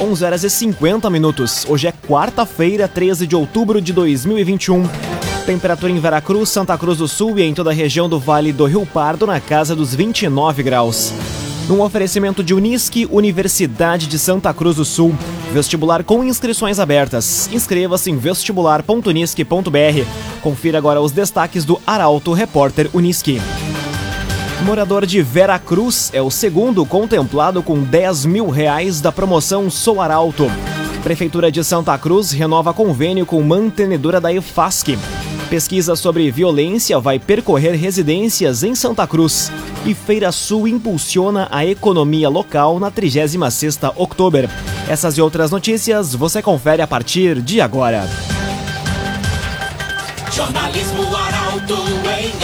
11 horas e 50 minutos. Hoje é quarta-feira, 13 de outubro de 2021. Temperatura em Veracruz, Santa Cruz do Sul e em toda a região do Vale do Rio Pardo na casa dos 29 graus. Num oferecimento de Unisque, Universidade de Santa Cruz do Sul. Vestibular com inscrições abertas. Inscreva-se em vestibular.unisque.br. Confira agora os destaques do Arauto Repórter Unisque. Morador de Vera Cruz é o segundo contemplado com 10 mil reais da promoção Sou Arauto. Prefeitura de Santa Cruz renova convênio com mantenedora da EFASC. Pesquisa sobre violência vai percorrer residências em Santa Cruz. E Feira Sul impulsiona a economia local na 36ª Outubro. Essas e outras notícias você confere a partir de agora. Jornalismo Arauto em.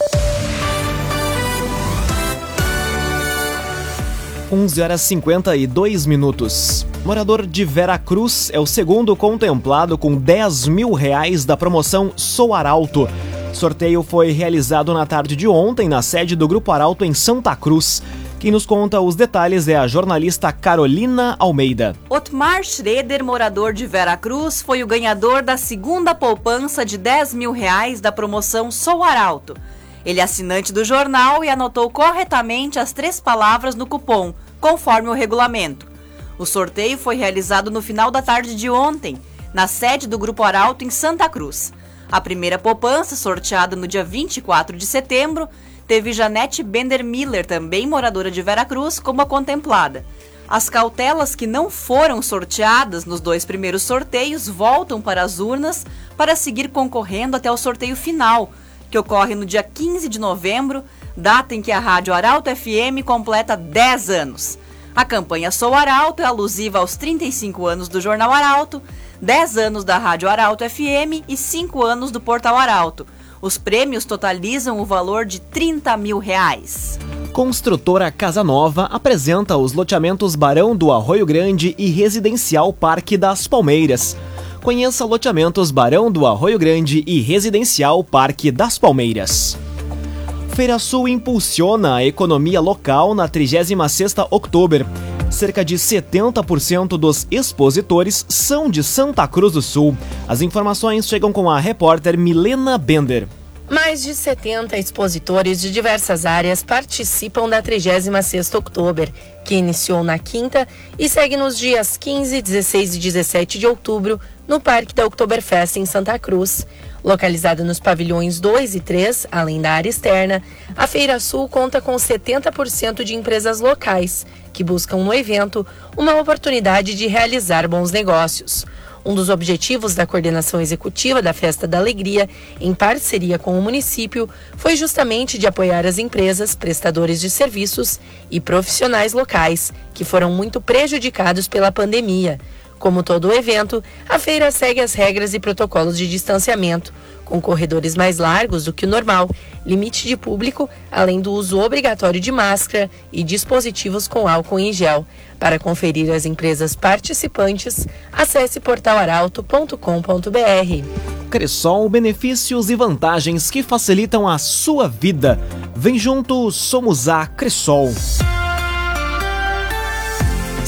11 horas 52 minutos. Morador de Vera Cruz é o segundo contemplado com 10 mil reais da promoção Sou Arauto. Sorteio foi realizado na tarde de ontem na sede do Grupo Arauto em Santa Cruz. Quem nos conta os detalhes é a jornalista Carolina Almeida. Otmar Schroeder, morador de Vera Cruz, foi o ganhador da segunda poupança de 10 mil reais da promoção Sou Arauto. Ele é assinante do jornal e anotou corretamente as três palavras no cupom, conforme o regulamento. O sorteio foi realizado no final da tarde de ontem, na sede do Grupo Arauto em Santa Cruz. A primeira poupança, sorteada no dia 24 de setembro, teve Janete Bender Miller, também moradora de Veracruz, como a contemplada. As cautelas que não foram sorteadas nos dois primeiros sorteios voltam para as urnas para seguir concorrendo até o sorteio final, que ocorre no dia 15 de novembro, data em que a Rádio Arauto FM completa 10 anos. A campanha Sou Arauto é alusiva aos 35 anos do Jornal Arauto, 10 anos da Rádio Arauto FM e 5 anos do Portal Arauto. Os prêmios totalizam o valor de 30 mil reais. Construtora Casa Nova apresenta os loteamentos Barão do Arroio Grande e Residencial Parque das Palmeiras. Conheça loteamentos Barão do Arroio Grande e Residencial Parque das Palmeiras. Feira Sul impulsiona a economia local na 36ª Outubro. Cerca de 70% dos expositores são de Santa Cruz do Sul. As informações chegam com a repórter Milena Bender. Mais de 70 expositores de diversas áreas participam da 36ª Outubro, que iniciou na quinta e segue nos dias 15, 16 e 17 de outubro no Parque da Oktoberfest em Santa Cruz. Localizada nos pavilhões 2 e 3, além da área externa, a Feira Sul conta com 70% de empresas locais que buscam no evento uma oportunidade de realizar bons negócios. Um dos objetivos da coordenação executiva da Festa da Alegria, em parceria com o município, foi justamente de apoiar as empresas, prestadores de serviços e profissionais locais que foram muito prejudicados pela pandemia. Como todo o evento, a feira segue as regras e protocolos de distanciamento, com corredores mais largos do que o normal, limite de público, além do uso obrigatório de máscara e dispositivos com álcool em gel. Para conferir as empresas participantes, acesse portalaralto.com.br. Cressol, benefícios e vantagens que facilitam a sua vida. Vem junto, somos a Cressol.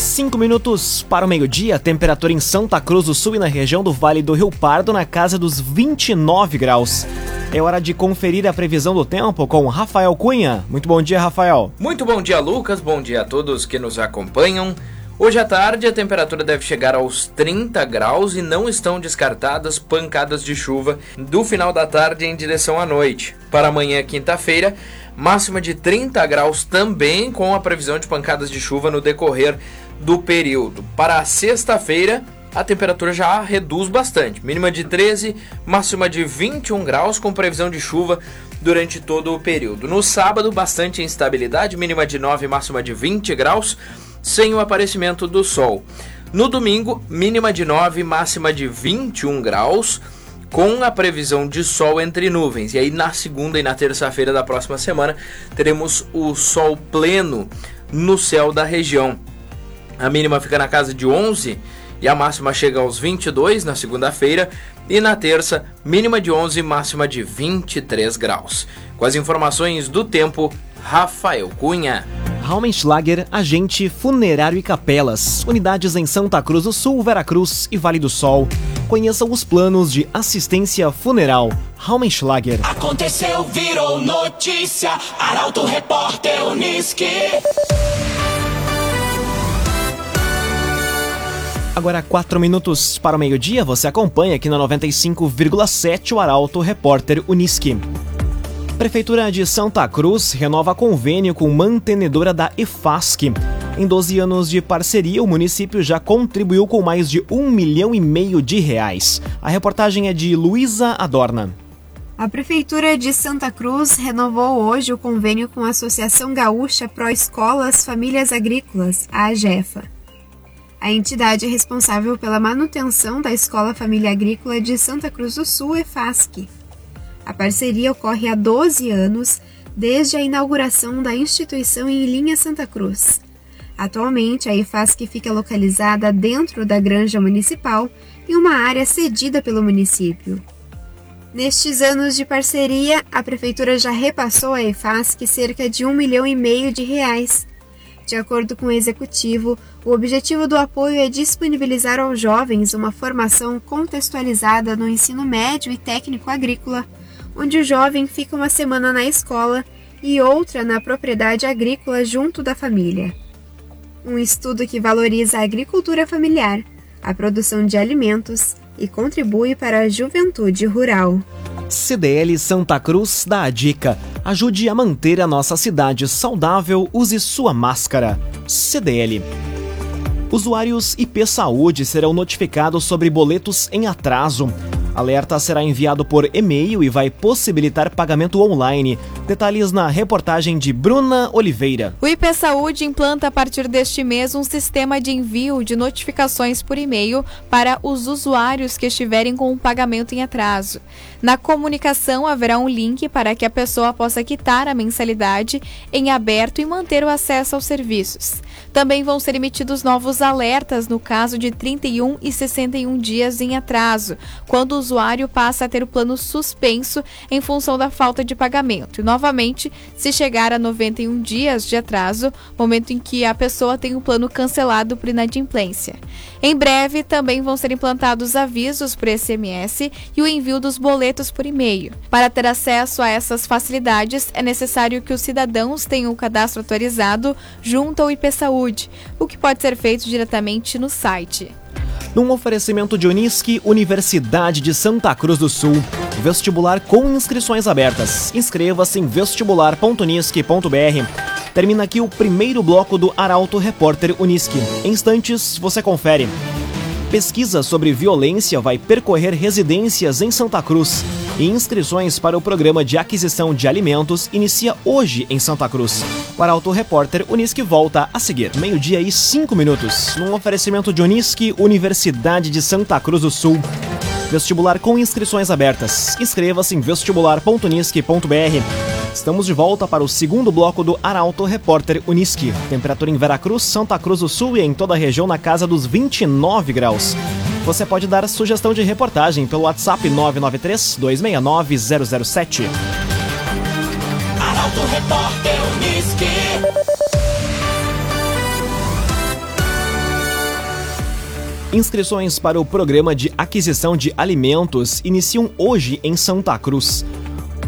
Cinco minutos para o meio-dia, temperatura em Santa Cruz do Sul e na região do Vale do Rio Pardo na casa dos 29 graus. É hora de conferir a previsão do tempo com Rafael Cunha. Muito bom dia, Rafael. Muito bom dia, Lucas. Bom dia a todos que nos acompanham. Hoje à tarde a temperatura deve chegar aos 30 graus e não estão descartadas pancadas de chuva do final da tarde em direção à noite. Para amanhã, quinta-feira, máxima de 30 graus também com a previsão de pancadas de chuva no decorrer do período. Para sexta-feira, a temperatura já reduz bastante, mínima de 13, máxima de 21 graus, com previsão de chuva durante todo o período. No sábado, bastante instabilidade, mínima de 9, máxima de 20 graus, sem o aparecimento do sol. No domingo, mínima de 9, máxima de 21 graus, com a previsão de sol entre nuvens. E aí na segunda e na terça-feira da próxima semana teremos o sol pleno no céu da região. A mínima fica na casa de 11 e a máxima chega aos 22 na segunda-feira e na terça, mínima de 11 e máxima de 23 graus. Com as informações do tempo, Rafael Cunha. Raumenschlager, agente funerário e capelas. Unidades em Santa Cruz do Sul, Veracruz e Vale do Sol. Conheça os planos de assistência funeral. Raumenschlager. Aconteceu, virou notícia. Arauto Repórter Uniski. Agora, quatro minutos para o meio-dia, você acompanha aqui na 95,7 o Arauto Repórter Uniski. Prefeitura de Santa Cruz renova convênio com mantenedora da EFASC. Em 12 anos de parceria, o município já contribuiu com mais de um milhão e meio de reais. A reportagem é de Luísa Adorna. A Prefeitura de Santa Cruz renovou hoje o convênio com a Associação Gaúcha Pró Escolas Famílias Agrícolas, a AGEFA. A entidade é responsável pela manutenção da Escola Família Agrícola de Santa Cruz do Sul, EFASC. A parceria ocorre há 12 anos, desde a inauguração da instituição em Linha Santa Cruz. Atualmente, a EFASC fica localizada dentro da Granja Municipal, em uma área cedida pelo município. Nestes anos de parceria, a Prefeitura já repassou à EFASC cerca de um milhão e meio de reais de acordo com o executivo, o objetivo do apoio é disponibilizar aos jovens uma formação contextualizada no ensino médio e técnico agrícola, onde o jovem fica uma semana na escola e outra na propriedade agrícola junto da família. Um estudo que valoriza a agricultura familiar, a produção de alimentos e contribui para a juventude rural. CDL Santa Cruz dá a dica. Ajude a manter a nossa cidade saudável, use sua máscara. CDL. Usuários IP Saúde serão notificados sobre boletos em atraso. Alerta será enviado por e-mail e vai possibilitar pagamento online. Detalhes na reportagem de Bruna Oliveira. O IP Saúde implanta a partir deste mês um sistema de envio de notificações por e-mail para os usuários que estiverem com o pagamento em atraso. Na comunicação haverá um link para que a pessoa possa quitar a mensalidade em aberto e manter o acesso aos serviços. Também vão ser emitidos novos alertas no caso de 31 e 61 dias em atraso, quando o usuário passa a ter o plano suspenso em função da falta de pagamento. E, novamente, se chegar a 91 dias de atraso, momento em que a pessoa tem o plano cancelado por inadimplência. Em breve, também vão ser implantados avisos por SMS e o envio dos boletos por e-mail. Para ter acesso a essas facilidades, é necessário que os cidadãos tenham o cadastro atualizado junto ao IP Saúde, o que pode ser feito diretamente no site num oferecimento de Unisque, Universidade de Santa Cruz do Sul. Vestibular com inscrições abertas. Inscreva-se em vestibular.unisque.br. Termina aqui o primeiro bloco do Arauto Repórter Unisque. Em instantes, você confere. Pesquisa sobre violência vai percorrer residências em Santa Cruz. E inscrições para o programa de aquisição de alimentos inicia hoje em Santa Cruz. O Arauto Repórter Unisque volta a seguir, meio-dia e cinco minutos, num oferecimento de Unisque, Universidade de Santa Cruz do Sul. Vestibular com inscrições abertas. Inscreva-se em vestibular.unisque.br. Estamos de volta para o segundo bloco do Arauto Repórter Unisque. Temperatura em Veracruz, Santa Cruz do Sul e em toda a região na casa dos 29 graus. Você pode dar sugestão de reportagem pelo WhatsApp 993 269 007. Arauto Repórter Unisque. Inscrições para o programa de aquisição de alimentos iniciam hoje em Santa Cruz.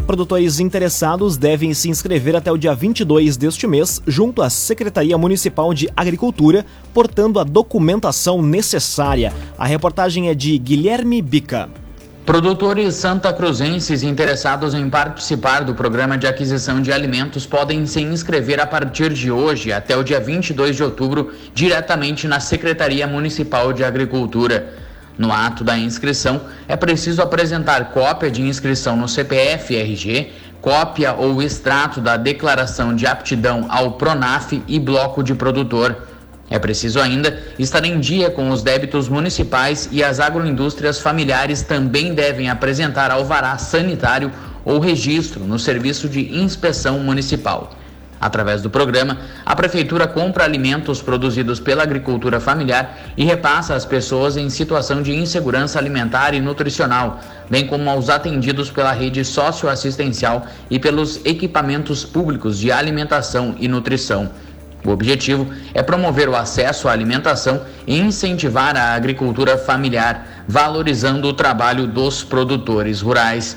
Produtores interessados devem se inscrever até o dia 22 deste mês junto à Secretaria Municipal de Agricultura, portando a documentação necessária. A reportagem é de Guilherme Bica. Produtores santacruzenses interessados em participar do programa de aquisição de alimentos podem se inscrever a partir de hoje até o dia 22 de outubro diretamente na Secretaria Municipal de Agricultura. No ato da inscrição, é preciso apresentar cópia de inscrição no CPF RG, cópia ou extrato da declaração de aptidão ao PRONAF e bloco de produtor. É preciso ainda estar em dia com os débitos municipais e as agroindústrias familiares também devem apresentar alvará sanitário ou registro no serviço de inspeção municipal. Através do programa, a Prefeitura compra alimentos produzidos pela agricultura familiar e repassa às pessoas em situação de insegurança alimentar e nutricional, bem como aos atendidos pela rede socioassistencial e pelos equipamentos públicos de alimentação e nutrição. O objetivo é promover o acesso à alimentação e incentivar a agricultura familiar, valorizando o trabalho dos produtores rurais.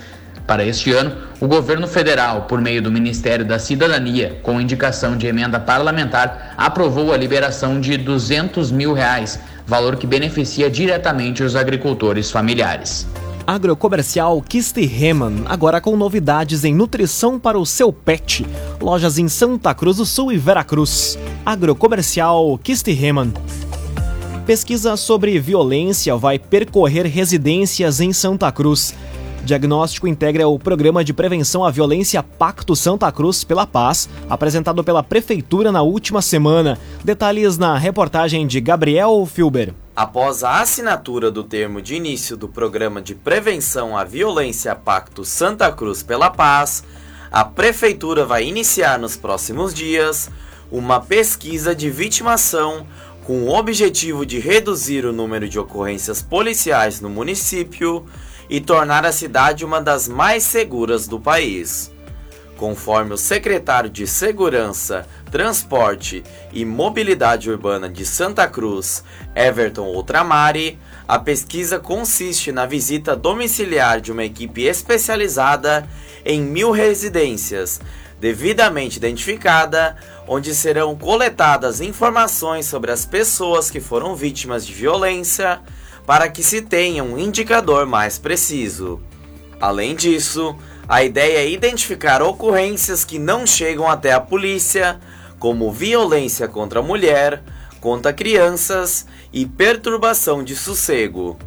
Para este ano, o governo federal, por meio do Ministério da Cidadania, com indicação de emenda parlamentar, aprovou a liberação de 200 mil reais, valor que beneficia diretamente os agricultores familiares. Agrocomercial Kistiheman, agora com novidades em nutrição para o seu pet. Lojas em Santa Cruz do Sul e Veracruz. Agrocomercial Kistiheman. Pesquisa sobre violência vai percorrer residências em Santa Cruz. Diagnóstico integra o Programa de Prevenção à Violência Pacto Santa Cruz pela Paz, apresentado pela Prefeitura na última semana. Detalhes na reportagem de Gabriel Filber. Após a assinatura do termo de início do Programa de Prevenção à Violência Pacto Santa Cruz pela Paz, a Prefeitura vai iniciar nos próximos dias uma pesquisa de vitimação com o objetivo de reduzir o número de ocorrências policiais no município e tornar a cidade uma das mais seguras do país. Conforme o secretário de Segurança, Transporte e Mobilidade Urbana de Santa Cruz, Everton Outramari, a pesquisa consiste na visita domiciliar de uma equipe especializada em mil residências, devidamente identificada, onde serão coletadas informações sobre as pessoas que foram vítimas de violência para que se tenha um indicador mais preciso. Além disso, a ideia é identificar ocorrências que não chegam até a polícia, como violência contra a mulher, contra crianças e perturbação de sossego.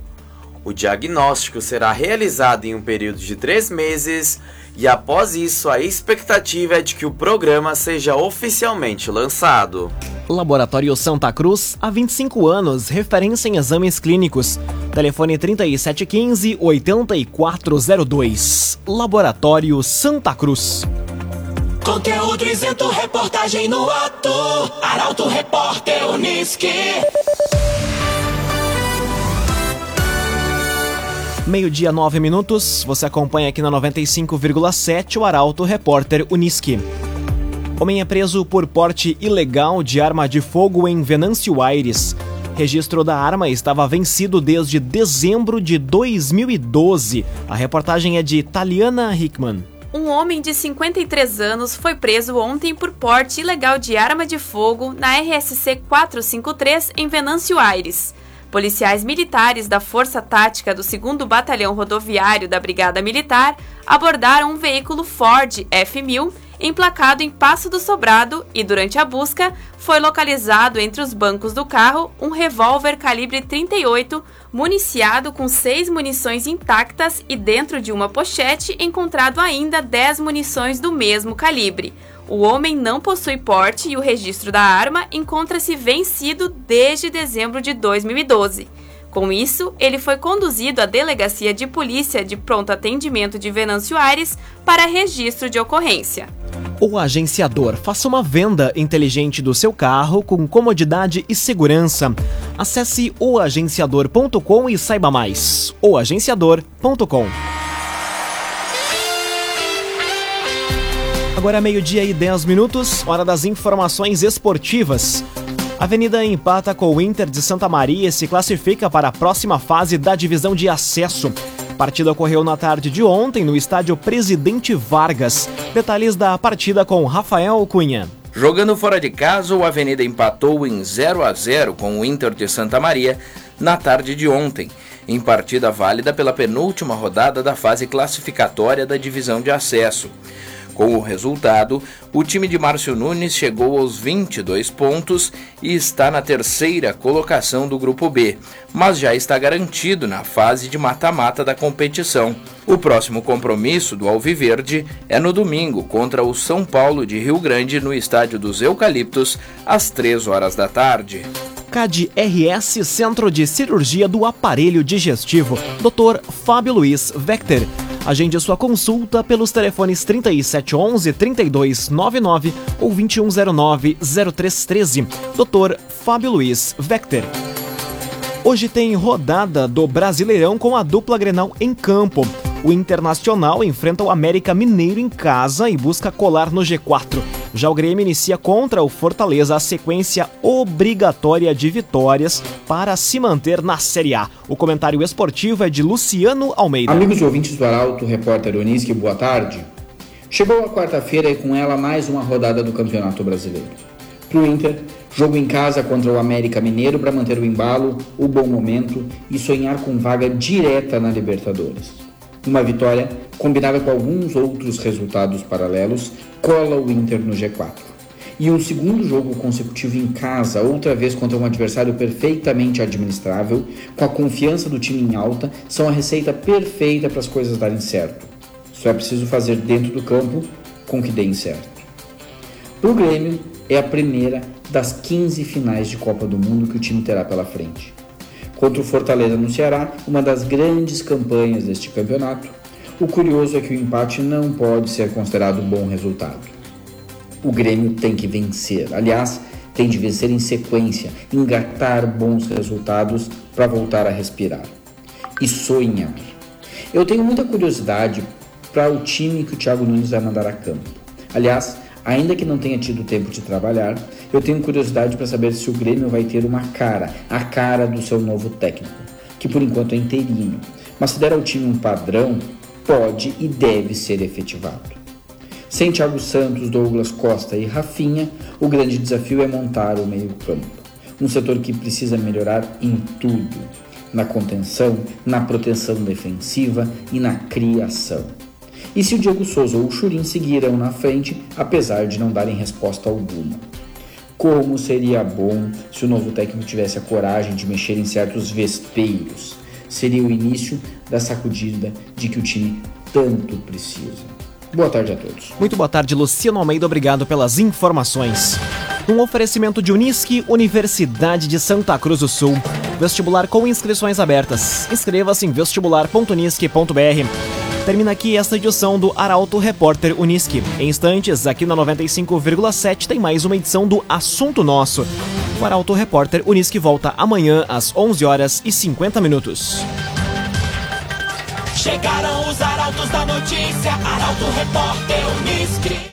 O diagnóstico será realizado em um período de três meses e, após isso, a expectativa é de que o programa seja oficialmente lançado. Laboratório Santa Cruz, há 25 anos, referência em exames clínicos. Telefone 3715-8402. Laboratório Santa Cruz. Conteúdo isento, reportagem no ato. Arauto Repórter Uniski. Meio-dia, nove minutos. Você acompanha aqui na 95,7 o Arauto Repórter Uniski. Homem é preso por porte ilegal de arma de fogo em Venâncio Aires. Registro da arma estava vencido desde dezembro de 2012. A reportagem é de Taliana Hickman. Um homem de 53 anos foi preso ontem por porte ilegal de arma de fogo na RSC 453 em Venâncio Aires. Policiais militares da Força Tática do 2 Batalhão Rodoviário da Brigada Militar abordaram um veículo Ford F1000 emplacado em Passo do Sobrado e, durante a busca, foi localizado entre os bancos do carro um revólver calibre 38 municiado com seis munições intactas e dentro de uma pochete encontrado ainda 10 munições do mesmo calibre. O homem não possui porte e o registro da arma encontra-se vencido desde dezembro de 2012. Com isso, ele foi conduzido à Delegacia de Polícia de Pronto Atendimento de Venâncio Aires para registro de ocorrência. O agenciador faça uma venda inteligente do seu carro com comodidade e segurança. Acesse oagenciador.com e saiba mais. oagenciador.com Agora é meio-dia e 10 minutos, hora das informações esportivas. Avenida empata com o Inter de Santa Maria e se classifica para a próxima fase da divisão de acesso. A partida ocorreu na tarde de ontem no estádio Presidente Vargas. Detalhes da partida com Rafael Cunha. Jogando fora de casa, o Avenida empatou em 0 a 0 com o Inter de Santa Maria na tarde de ontem, em partida válida pela penúltima rodada da fase classificatória da divisão de acesso. Com o resultado, o time de Márcio Nunes chegou aos 22 pontos e está na terceira colocação do Grupo B, mas já está garantido na fase de mata-mata da competição. O próximo compromisso do Alviverde é no domingo contra o São Paulo de Rio Grande no Estádio dos Eucaliptos, às 3 horas da tarde. CAD RS Centro de Cirurgia do Aparelho Digestivo, Dr. Fábio Luiz Vector. Agende sua consulta pelos telefones 3711 3299 ou 2109 0313. Dr. Fábio Luiz Vector. Hoje tem rodada do Brasileirão com a dupla Grenal em campo. O Internacional enfrenta o América Mineiro em casa e busca colar no G4. Já o Grêmio inicia contra o Fortaleza a sequência obrigatória de vitórias para se manter na Série A. O comentário esportivo é de Luciano Almeida. Amigos e ouvintes do Arauto, repórter Onisque, boa tarde. Chegou a quarta-feira e com ela mais uma rodada do Campeonato Brasileiro. Para o Inter, jogo em casa contra o América Mineiro para manter o embalo, o bom momento e sonhar com vaga direta na Libertadores. Uma vitória, combinada com alguns outros resultados paralelos, cola o Inter no G4. E um segundo jogo consecutivo em casa, outra vez contra um adversário perfeitamente administrável, com a confiança do time em alta, são a receita perfeita para as coisas darem certo. Só é preciso fazer dentro do campo com que deem certo. O Grêmio, é a primeira das 15 finais de Copa do Mundo que o time terá pela frente contra o Fortaleza no Ceará, uma das grandes campanhas deste campeonato. O curioso é que o empate não pode ser considerado um bom resultado. O Grêmio tem que vencer, aliás, tem de vencer em sequência, engatar bons resultados para voltar a respirar e sonhar. Eu tenho muita curiosidade para o time que o Thiago Nunes vai mandar a campo. Aliás, Ainda que não tenha tido tempo de trabalhar, eu tenho curiosidade para saber se o Grêmio vai ter uma cara, a cara do seu novo técnico, que por enquanto é interino. Mas se der ao time um padrão, pode e deve ser efetivado. Sem Thiago Santos, Douglas Costa e Rafinha, o grande desafio é montar o meio-campo. Um setor que precisa melhorar em tudo: na contenção, na proteção defensiva e na criação e se o Diego Souza ou o Churin seguirão na frente, apesar de não darem resposta alguma. Como seria bom se o novo técnico tivesse a coragem de mexer em certos vespeiros. Seria o início da sacudida de que o time tanto precisa. Boa tarde a todos. Muito boa tarde, Luciano Almeida. Obrigado pelas informações. Um oferecimento de Unisque, Universidade de Santa Cruz do Sul. Vestibular com inscrições abertas. Inscreva-se em vestibular.unisque.br. Termina aqui esta edição do Arauto Repórter Uniski. Em instantes, aqui na 95,7 tem mais uma edição do Assunto Nosso. O Arauto Repórter Uniski volta amanhã às 11 horas e 50 minutos. Chegaram os arautos da notícia, Arauto Repórter Uniski.